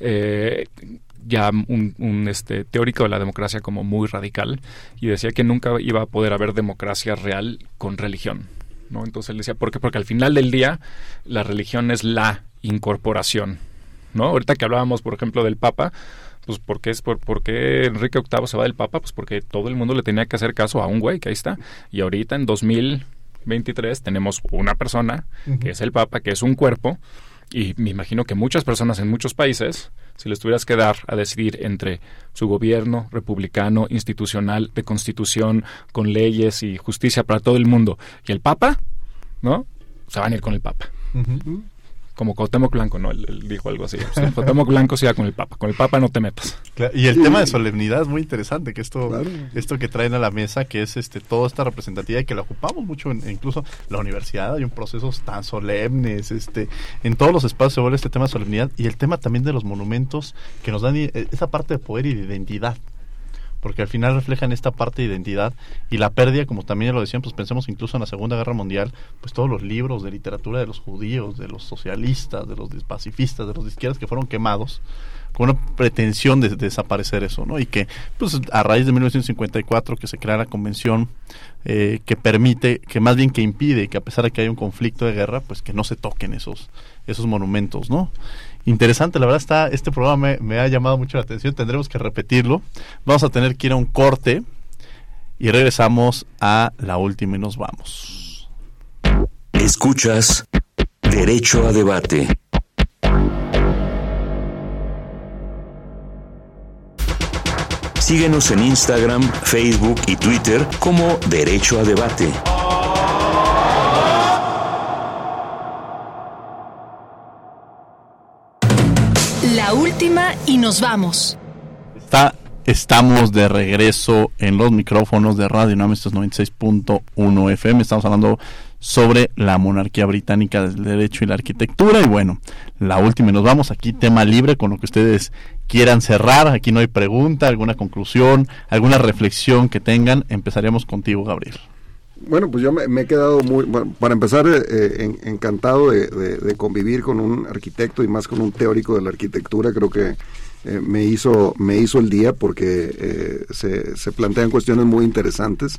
eh, ya un, un, este, teórico de la democracia como muy radical, y decía que nunca iba a poder haber democracia real con religión. ¿no? Entonces él decía, ¿por qué? Porque al final del día la religión es la incorporación. ¿no? Ahorita que hablábamos, por ejemplo, del Papa, pues ¿por qué, es por, por qué Enrique VIII se va del Papa? Pues porque todo el mundo le tenía que hacer caso a un güey que ahí está. Y ahorita en 2023 tenemos una persona que es el Papa, que es un cuerpo, y me imagino que muchas personas en muchos países, si les tuvieras que dar a decidir entre su gobierno republicano, institucional, de constitución, con leyes y justicia para todo el mundo, y el Papa, ¿no? Se van a ir con el Papa. Como Cuauhtémoc Blanco, ¿no? Él, él dijo algo así. O sea, Cuauhtémoc Blanco se iba con el Papa. Con el Papa no te metas. Claro, Y el tema de solemnidad es muy interesante, que esto, Claro. esto que traen a la mesa, que es este toda esta representatividad y que la ocupamos mucho, en, incluso la universidad, hay un procesos tan solemnes, este, en todos los espacios se vuelve este tema de solemnidad y el tema también de los monumentos que nos dan i- esa parte de poder y de identidad. Porque al final reflejan esta parte de identidad y la pérdida, como también lo decían, pues pensemos incluso en la Segunda Guerra Mundial, pues todos los libros de literatura de los judíos, de los socialistas, de los pacifistas, de los de izquierdas que fueron quemados, con una pretensión de, de desaparecer eso, ¿no? Y que, pues, a raíz de 1954 que se crea la convención eh, que permite, que más bien que impide, que a pesar de que haya un conflicto de guerra, pues que no se toquen esos, esos monumentos, ¿no? Interesante, la verdad está, este programa me ha llamado mucho la atención, tendremos que repetirlo. Vamos a tener que ir a un corte y regresamos a la última y nos vamos. Escuchas Derecho a Debate. Síguenos en Instagram, Facebook y Twitter como Derecho a Debate. La última y nos vamos. Está, estamos de regreso en los micrófonos de Radio UNAM, estos 96.1 FM. Estamos hablando sobre la monarquía británica del derecho y la arquitectura. Y bueno, la última y nos vamos aquí, tema libre con lo que ustedes quieran cerrar. Aquí no hay pregunta, alguna conclusión, alguna reflexión que tengan. Empezaremos contigo, Gabriel. Bueno, pues yo me, he quedado muy, bueno, para empezar, eh, eh, en- encantado de, de- de convivir con un arquitecto y más con un teórico de la arquitectura. Creo que eh, me hizo me hizo el día porque eh, se plantean cuestiones muy interesantes,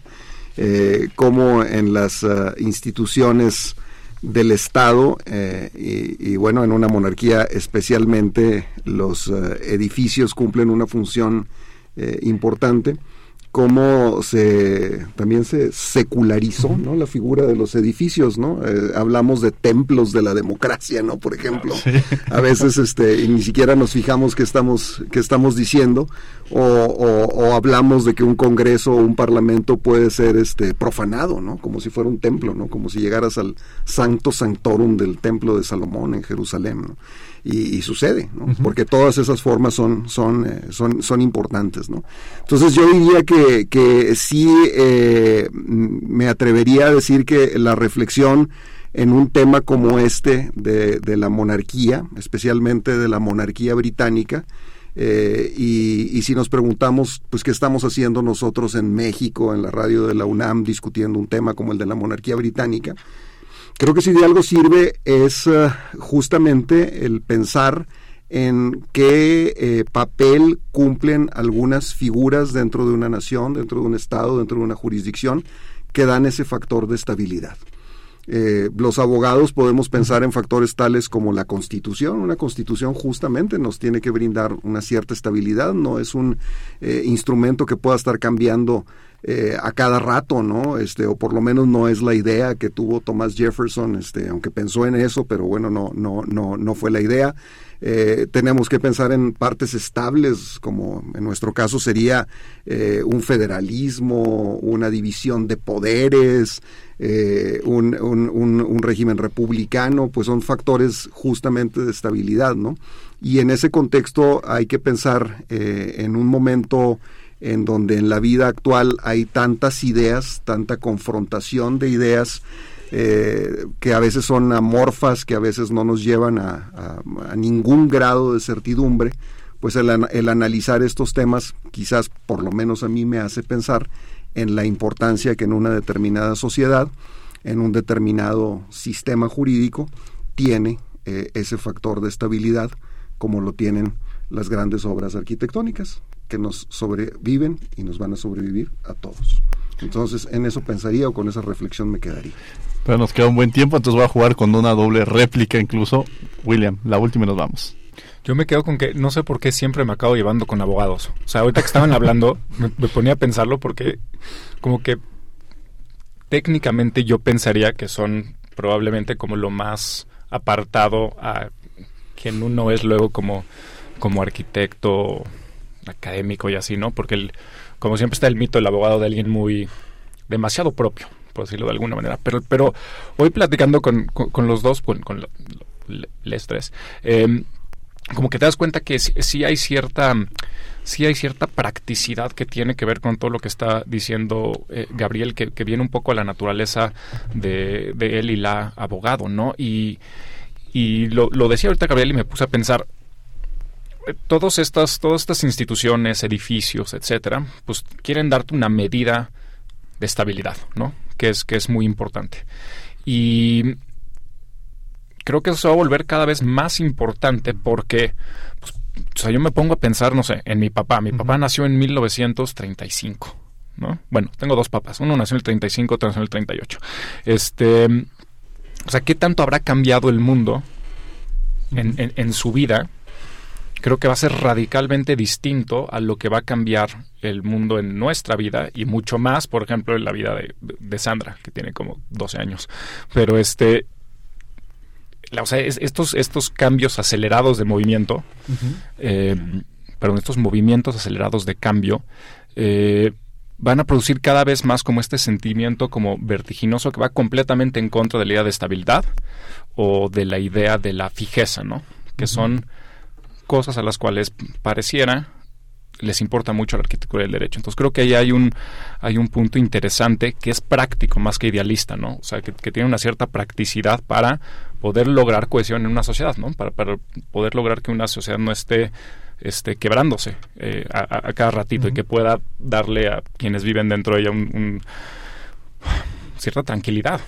eh, como en las ah, instituciones del Estado eh, y, bueno, en una monarquía especialmente los eh, edificios cumplen una función eh, importante cómo se también se secularizó no la figura de los edificios no Eh, hablamos de templos de la democracia no por ejemplo. A veces este y ni siquiera nos fijamos qué estamos qué estamos diciendo o, o- o hablamos de que un congreso o un parlamento puede ser este profanado no como si fuera un templo no como si llegaras al santo sanctorum del templo de Salomón en Jerusalén ¿no? Y, y sucede, ¿no? porque todas esas formas son, son, eh, son, son importantes. ¿no? Entonces yo diría que, que sí eh, me atrevería a decir que la reflexión en un tema como este de, de la monarquía, especialmente de la monarquía británica, eh, y, y si nos preguntamos, pues, ¿qué estamos haciendo nosotros en México, en la radio de la UNAM, discutiendo un tema como el de la monarquía británica? Creo que si de algo sirve es eh, justamente el pensar en qué eh, papel cumplen algunas figuras dentro de una nación, dentro de un estado, dentro de una jurisdicción, que dan ese factor de estabilidad. Eh, los abogados podemos pensar en factores tales como la constitución. Una constitución justamente nos tiene que brindar una cierta estabilidad, no es un instrumento que pueda estar cambiando eh, a cada rato, ¿no? Este, o por lo menos no es la idea que tuvo Thomas Jefferson, este, aunque pensó en eso, pero bueno, no, no, no, no fue la idea. Eh, tenemos que pensar en partes estables, como en nuestro caso sería eh, un federalismo, una división de poderes, un, un, un, régimen republicano, pues son factores justamente de estabilidad, ¿no? Y en ese contexto hay que pensar en un momento en donde en la vida actual hay tantas ideas, tanta confrontación de ideas eh, que a veces son amorfas, que a veces no nos llevan a, ningún grado de certidumbre, pues el, el, analizar estos temas quizás por lo menos a mí me hace pensar en la importancia que en una determinada sociedad, en un determinado sistema jurídico, tiene eh, ese factor de estabilidad como lo tienen las grandes obras arquitectónicas que nos sobreviven y nos van a sobrevivir a todos. Entonces, en eso pensaría o con esa reflexión me quedaría. Pero nos queda un buen tiempo, entonces voy a jugar con una doble réplica incluso. William, la última y nos vamos. Yo me quedo con que no sé por qué siempre me acabo llevando con abogados. O sea, ahorita que estaban hablando, me, me ponía a pensarlo porque como que técnicamente yo pensaría que son probablemente como lo más apartado a quien uno es luego como, como arquitecto académico y así, ¿no? Porque el, como siempre está el mito del abogado de alguien muy demasiado propio, por decirlo de alguna manera. Pero, pero hoy platicando con, con, los dos, con, con tres, em, como que te das cuenta que sí, hay cierta sí hay cierta practicidad que tiene que ver con todo lo que está diciendo eh, Gabriel, que, que, viene un poco a la naturaleza de, de él y la abogado, ¿no? Y, y lo, lo, decía ahorita Gabriel y me puse a pensar, todas estas, todas estas instituciones, edificios, etcétera, pues quieren darte una medida de estabilidad, ¿no? Que es, que es muy importante. Y creo que eso se va a volver cada vez más importante porque, pues, o sea, yo me pongo a pensar, no sé, en mi papá. Mi papá nació en 1935, ¿no? Bueno, tengo dos papás. Uno nació en el 35, otro nació en el 38. Este, o sea, ¿qué tanto habrá cambiado el mundo en, en su vida creo que va a ser radicalmente distinto a lo que va a cambiar el mundo en nuestra vida y mucho más, por ejemplo, en la vida de, Sandra, que tiene como 12 años. Pero este, o sea, estos, estos cambios acelerados de movimiento, eh, perdón, estos movimientos acelerados de cambio, eh, van a producir cada vez más como este sentimiento como vertiginoso que va completamente en contra de la idea de estabilidad o de la idea de la fijeza, ¿no? Que son cosas a las cuales pareciera les importa mucho la arquitectura del derecho. Entonces creo que ahí hay un, hay un punto interesante que es práctico más que idealista, ¿no? O sea, que, tiene una cierta practicidad para poder lograr cohesión en una sociedad, ¿no? Para, poder lograr que una sociedad no esté este, quebrándose eh, a, cada ratito y que pueda darle a quienes viven dentro de ella un cierta tranquilidad.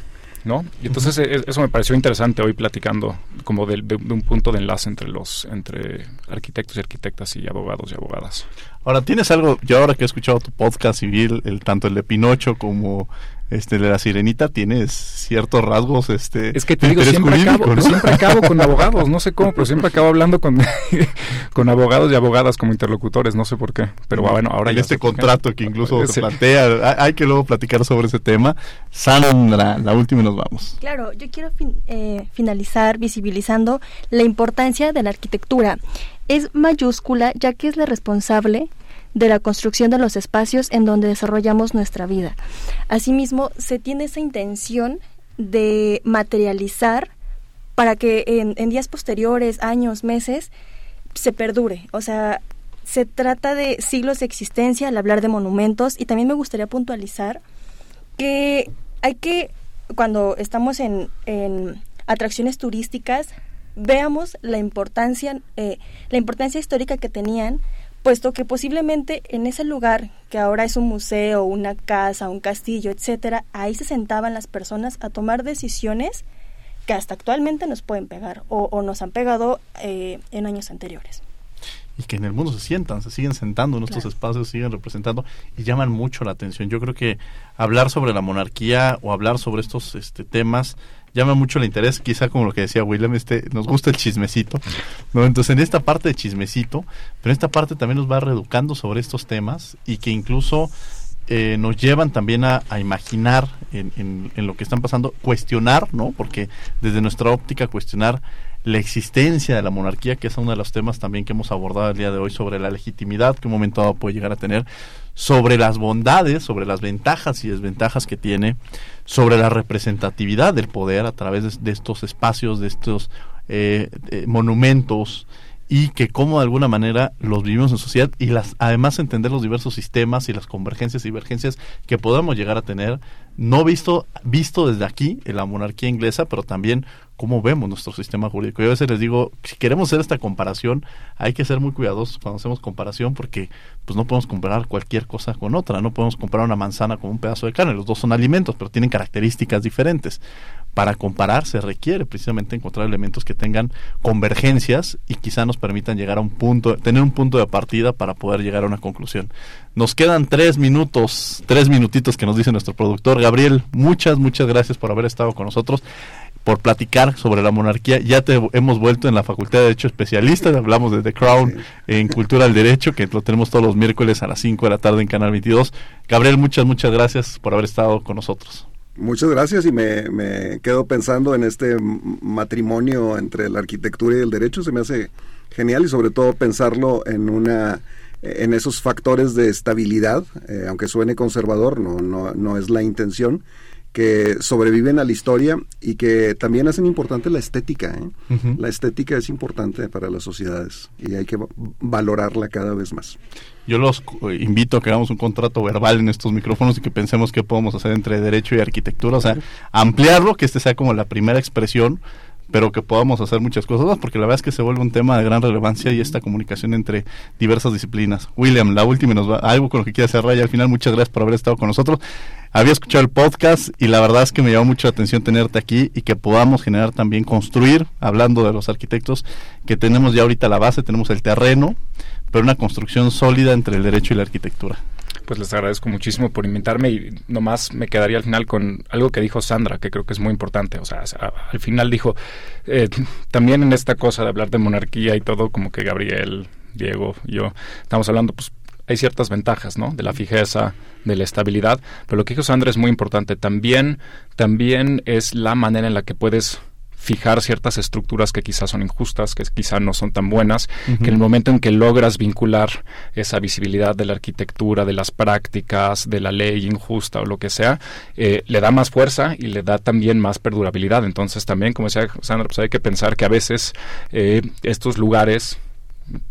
¿No? Y entonces e, eso me pareció interesante hoy platicando como de, un punto de enlace entre los entre arquitectos y arquitectas y abogados y abogadas. Ahora, ¿tienes algo? Yo ahora que he escuchado tu podcast civil el, tanto el de Pinocho como este de la sirenita tienes ciertos rasgos este es que te digo siempre acabo, siempre acabo con abogados no sé cómo pero siempre acabo hablando con con abogados y abogadas como interlocutores no sé por qué pero bueno ahora en este contrato que incluso se plantea hay que luego platicar sobre ese tema. Sandra la última y nos vamos. Claro yo quiero eh, finalizar visibilizando la importancia de la arquitectura. Es mayúscula ya que es la responsable de la construcción de los espacios en donde desarrollamos nuestra vida. Asimismo, se tiene esa intención de materializar para que en, días posteriores, años, meses, se perdure. O sea, se trata de siglos de existencia al hablar de monumentos y también me gustaría puntualizar que hay que, cuando estamos en, en atracciones turísticas, veamos la importancia, eh, la importancia histórica que tenían puesto que posiblemente en ese lugar, que ahora es un museo, una casa, un castillo, etcétera, ahí se sentaban las personas a tomar decisiones que hasta actualmente nos pueden pegar o, nos han pegado eh, en años anteriores. Y que en el mundo se sientan, se siguen sentando en estos espacios, siguen representando y llaman mucho la atención. Yo creo que hablar sobre la monarquía o hablar sobre estos este, temas llama mucho el interés, quizá como lo que decía William, este, nos gusta el chismecito, ¿no? Entonces en esta parte de chismecito, pero en esta parte también nos va reeducando sobre estos temas y que incluso eh, nos llevan también a, imaginar en, lo que están pasando, cuestionar, ¿no? Porque desde nuestra óptica cuestionar la existencia de la monarquía, que es uno de los temas también que hemos abordado el día de hoy, sobre la legitimidad que un momento dado puede llegar a tener, sobre las bondades, sobre las ventajas y desventajas que tiene, sobre la representatividad del poder a través de, estos espacios, de estos eh, monumentos, y que como de alguna manera los vivimos en sociedad y las además entender los diversos sistemas y las convergencias y divergencias que podemos llegar a tener no visto visto desde aquí en la monarquía inglesa pero también cómo vemos nuestro sistema jurídico. Yo a veces les digo, si queremos hacer esta comparación, hay que ser muy cuidadosos cuando hacemos comparación porque pues no podemos comparar cualquier cosa con otra, no podemos comparar una manzana con un pedazo de carne, los dos son alimentos, pero tienen características diferentes para comparar se requiere precisamente encontrar elementos que tengan convergencias y quizá nos permitan llegar a un punto, tener un punto de partida para poder llegar a una conclusión. Nos quedan tres minutos, tres minutitos que nos dice nuestro productor Gabriel. Muchas, muchas gracias por haber estado con nosotros por platicar sobre la monarquía. Ya te hemos vuelto en la Facultad de Derecho especialista, hablamos de The Crown en Cultura del Derecho, que lo tenemos todos los miércoles a las 5 de la tarde en Canal 22. Gabriel, muchas, muchas gracias por haber estado con nosotros. Muchas gracias y me, me, quedo pensando en este matrimonio entre la arquitectura y el derecho. Se me hace genial y sobre todo pensarlo en una en esos factores de estabilidad, eh, aunque suene conservador, no, no, no es la intención, que sobreviven a la historia y que también hacen importante la estética. ¿eh? La estética es importante para las sociedades y hay que valorarla cada vez más. Yo los invito a que hagamos un contrato verbal en estos micrófonos y que pensemos qué podemos hacer entre derecho y arquitectura, o sea, ampliarlo, que este sea como la primera expresión pero que podamos hacer muchas cosas más, porque la verdad es que se vuelve un tema de gran relevancia y esta comunicación entre diversas disciplinas. William, la última nos va, algo con lo que quieras cerrar y al final muchas gracias por haber estado con nosotros. Había escuchado el podcast y la verdad es que me llamó mucho la atención tenerte aquí y que podamos generar también, construir, hablando de los arquitectos, que tenemos ya ahorita la base, tenemos el terreno, pero una construcción sólida entre el derecho y la arquitectura pues les agradezco muchísimo por invitarme y nomás me quedaría al final con algo que dijo Sandra, que creo que es muy importante. O sea, al final dijo, eh, también en esta cosa de hablar de monarquía y todo, como que Gabriel, Diego yo estamos hablando, pues hay ciertas ventajas, ¿no? De la fijeza, de la estabilidad, pero lo que dijo Sandra es muy importante. También, también es la manera en la que puedes fijar ciertas estructuras que quizás son injustas, que quizás no son tan buenas, que en el momento en que logras vincular esa visibilidad de la arquitectura, de las prácticas, de la ley injusta o lo que sea, eh, le da más fuerza y le da también más perdurabilidad. Entonces también, como decía Sandra, pues hay que pensar que a veces eh, estos lugares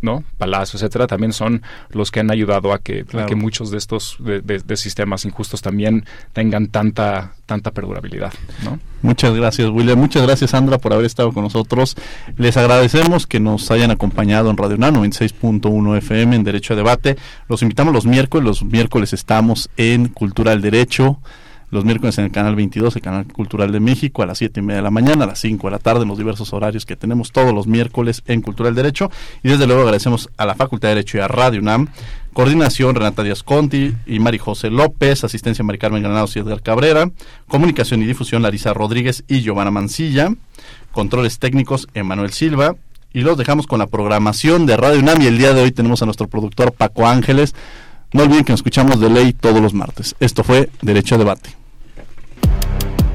¿no? Palacios, etcétera, también son los que han ayudado a que, que muchos de estos de, sistemas injustos también tengan tanta tanta perdurabilidad, ¿no? Muchas gracias, William. Muchas gracias, Sandra, por haber estado con nosotros. Les agradecemos que nos hayan acompañado en Radio Nano 26.1 FM en Derecho a Debate. Los invitamos los miércoles. Los miércoles estamos en Cultura del Derecho los miércoles en el canal 22, el canal cultural de México, a las 7 y media de la mañana, a las 5 de la tarde, en los diversos horarios que tenemos todos los miércoles en Cultural Derecho. Y desde luego agradecemos a la Facultad de Derecho y a Radio UNAM. Coordinación Renata Díaz Conti y Mari José López, asistencia Mari Carmen Granados y Edgar Cabrera, comunicación y difusión Larisa Rodríguez y Giovanna Mancilla, controles técnicos Emanuel Silva, y los dejamos con la programación de Radio UNAM y el día de hoy tenemos a nuestro productor Paco Ángeles. No olviden que nos escuchamos de ley todos los martes. Esto fue Derecho a Debate.